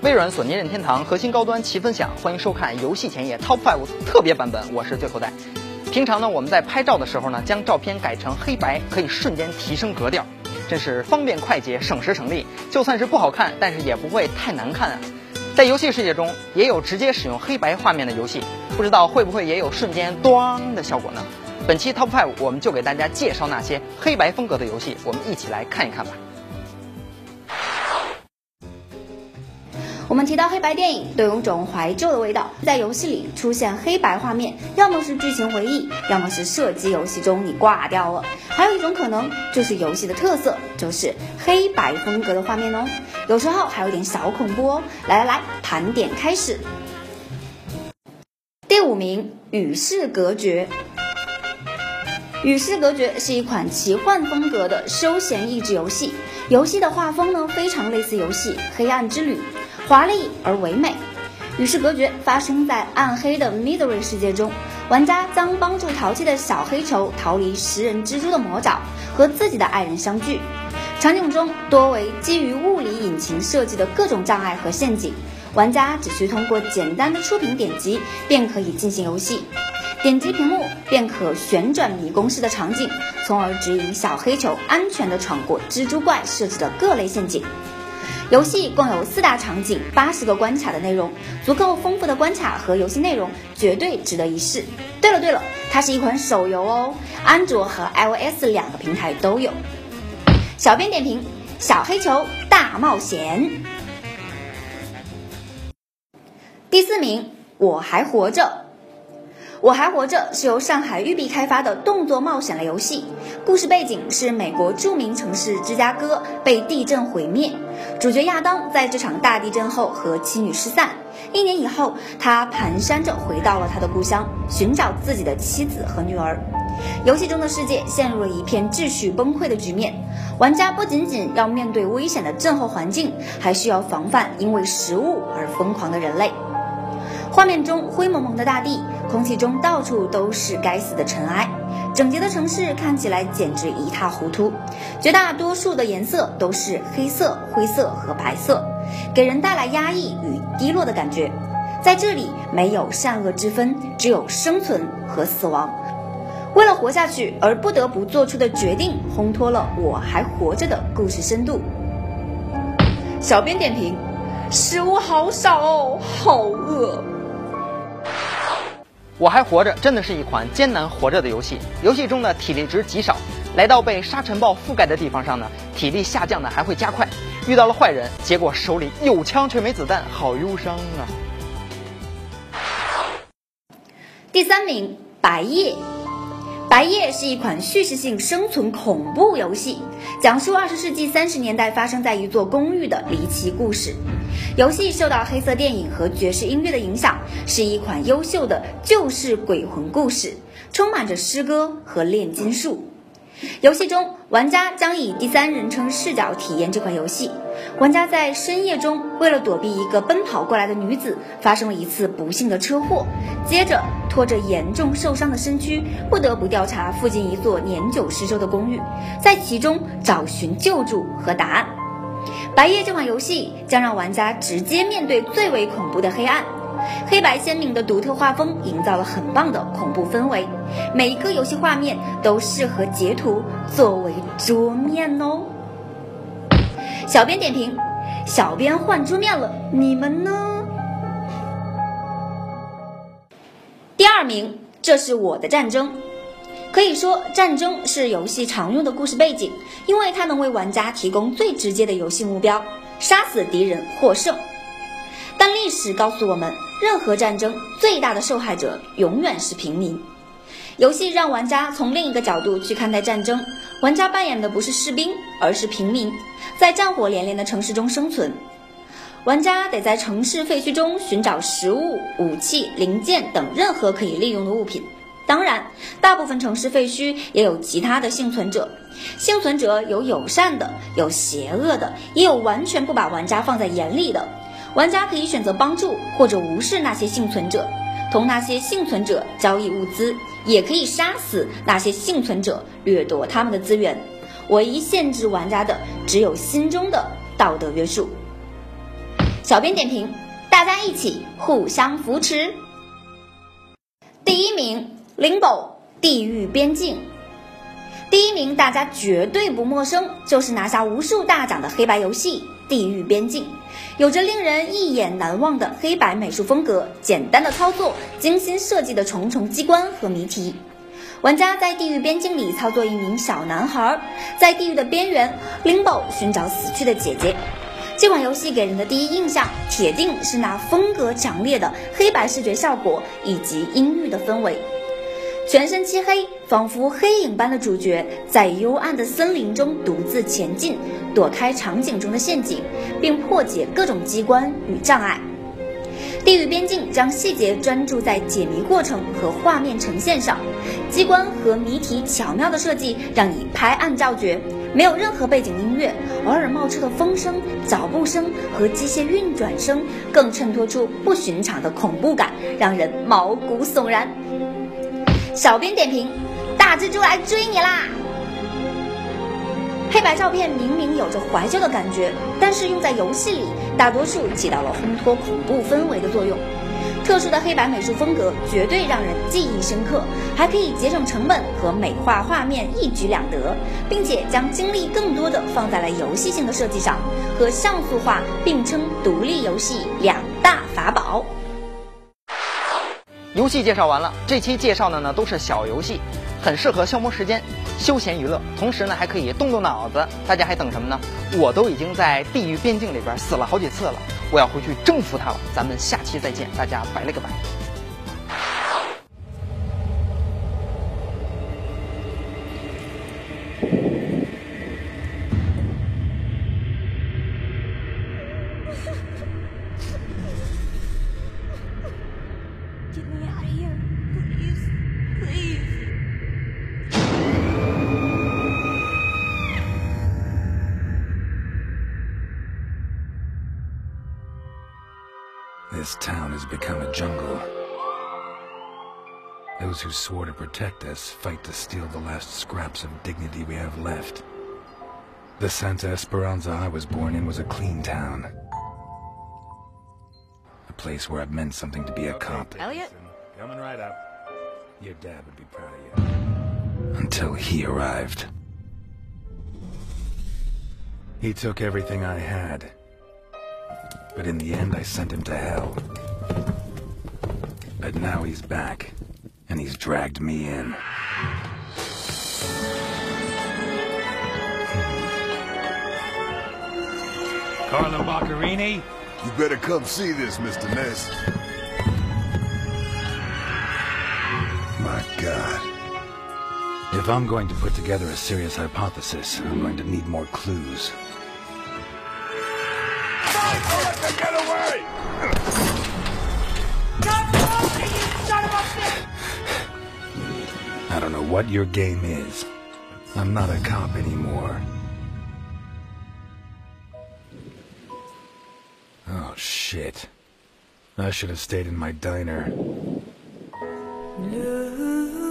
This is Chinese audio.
微软、索尼、任天堂核心高端齐分享，欢迎收看游戏前夜 Top Five 特别版本，我是最后代。平常呢，我们在拍照的时候呢，将照片改成黑白，可以瞬间提升格调，真是方便快捷、省时省力。就算是不好看，但是也不会太难看啊。在游戏世界中，也有直接使用黑白画面的游戏，不知道会不会也有瞬间“咣”的效果呢？本期 Top Five 我们就给大家介绍那些黑白风格的游戏，我们一起来看一看吧。我们提到黑白电影，都有种怀旧的味道。在游戏里出现黑白画面，要么是剧情回忆，要么是射击游戏中你挂掉了。还有一种可能，就是游戏的特色，就是黑白风格的画面哦。有时候还有点小恐怖哦。来来来，盘点开始。第五名，与世隔绝。与世隔绝是一款奇幻风格的休闲益智游戏，游戏的画风呢非常类似游戏《黑暗之旅》。华丽而唯美，与世隔绝发生在暗黑的 Midori 世界中。玩家将帮助淘气的小黑球逃离食人蜘蛛的魔爪，和自己的爱人相聚。场景中多为基于物理引擎设计的各种障碍和陷阱，玩家只需通过简单的触屏点击便可以进行游戏。点击屏幕便可旋转迷宫式的场景，从而指引小黑球安全地闯过蜘蛛怪设置的各类陷阱。游戏共有四大场景、八十个关卡的内容，足够丰富的关卡和游戏内容，绝对值得一试。对了对了，它是一款手游哦，安卓和 iOS 两个平台都有。小编点评：小黑球大冒险。第四名，我还活着。我还活着是由上海育碧开发的动作冒险类游戏，故事背景是美国著名城市芝加哥被地震毁灭，主角亚当在这场大地震后和妻女失散。一年以后，他蹒跚着回到了他的故乡，寻找自己的妻子和女儿。游戏中的世界陷入了一片秩序崩溃的局面，玩家不仅仅要面对危险的震后环境，还需要防范因为食物而疯狂的人类。画面中灰蒙蒙的大地，空气中到处都是该死的尘埃，整洁的城市看起来简直一塌糊涂。绝大多数的颜色都是黑色、灰色和白色，给人带来压抑与低落的感觉。在这里，没有善恶之分，只有生存和死亡。为了活下去而不得不做出的决定，烘托了我还活着的故事深度。小编点评：食物好少哦，好饿。我还活着，真的是一款艰难活着的游戏。游戏中的体力值极少，来到被沙尘暴覆盖的地方上呢，体力下降的还会加快。遇到了坏人，结果手里有枪却没子弹，好忧伤啊！第三名，白夜。白夜是一款叙事性生存恐怖游戏，讲述二十世纪三十年代发生在一座公寓的离奇故事。游戏受到黑色电影和爵士音乐的影响，是一款优秀的旧式鬼魂故事，充满着诗歌和炼金术。游戏中，玩家将以第三人称视角体验这款游戏。玩家在深夜中，为了躲避一个奔跑过来的女子，发生了一次不幸的车祸，接着拖着严重受伤的身躯，不得不调查附近一座年久失修的公寓，在其中找寻救助和答案。白夜这款游戏将让玩家直接面对最为恐怖的黑暗。黑白鲜明的独特画风营造了很棒的恐怖氛围，每一个游戏画面都适合截图作为桌面哦。小编点评：小编换桌面了，你们呢？第二名，这是我的战争。可以说，战争是游戏常用的故事背景，因为它能为玩家提供最直接的游戏目标：杀死敌人获胜。但历史告诉我们，任何战争最大的受害者永远是平民。游戏让玩家从另一个角度去看待战争，玩家扮演的不是士兵，而是平民，在战火连连的城市中生存。玩家得在城市废墟中寻找食物、武器、零件等任何可以利用的物品。当然，大部分城市废墟也有其他的幸存者。幸存者有友善的，有邪恶的，也有完全不把玩家放在眼里的。玩家可以选择帮助或者无视那些幸存者，同那些幸存者交易物资，也可以杀死那些幸存者，掠夺他们的资源。唯一限制玩家的只有心中的道德约束。小编点评：大家一起互相扶持。第一名，Limbo《地狱边境》。第一名大家绝对不陌生，就是拿下无数大奖的黑白游戏《地狱边境》，有着令人一眼难忘的黑白美术风格，简单的操作，精心设计的重重机关和谜题。玩家在地狱边境里操作一名小男孩，在地狱的边缘，Limbo 寻找死去的姐姐。这款游戏给人的第一印象，铁定是那风格强烈的黑白视觉效果以及阴郁的氛围。全身漆黑，仿佛黑影般的主角在幽暗的森林中独自前进，躲开场景中的陷阱，并破解各种机关与障碍。地狱边境将细节专注在解谜过程和画面呈现上，机关和谜题巧妙的设计让你拍案叫绝。没有任何背景音乐，偶尔冒出的风声、脚步声和机械运转声，更衬托出不寻常的恐怖感，让人毛骨悚然。小编点评：大蜘蛛来追你啦！黑白照片明明有着怀旧的感觉，但是用在游戏里，大多数起到了烘托恐怖氛围的作用。特殊的黑白美术风格绝对让人记忆深刻，还可以节省成本和美化画面一举两得，并且将精力更多的放在了游戏性的设计上，和像素化并称独立游戏两大法宝。游戏介绍完了，这期介绍的呢都是小游戏，很适合消磨时间、休闲娱乐，同时呢还可以动动脑子。大家还等什么呢？我都已经在地狱边境里边死了好几次了。我要回去征服它了，咱们下期再见，大家拜了个拜。This town has become a jungle. Those who swore to protect us fight to steal the last scraps of dignity we have left. The Santa Esperanza I was born in was a clean town. A place where it meant something to be a cop. Elliot? Coming right up. Your dad would be proud of you. Until he arrived. He took everything I had. But in the end, I sent him to hell. But now he's back, and he's dragged me in. Carlo Boccarini? You better come see this, Mr. Ness. My God. If I'm going to put together a serious hypothesis, I'm going to need more clues. Get away! I don't know what your game is. I'm not a cop anymore. Oh, shit. I should have stayed in my diner. Lose.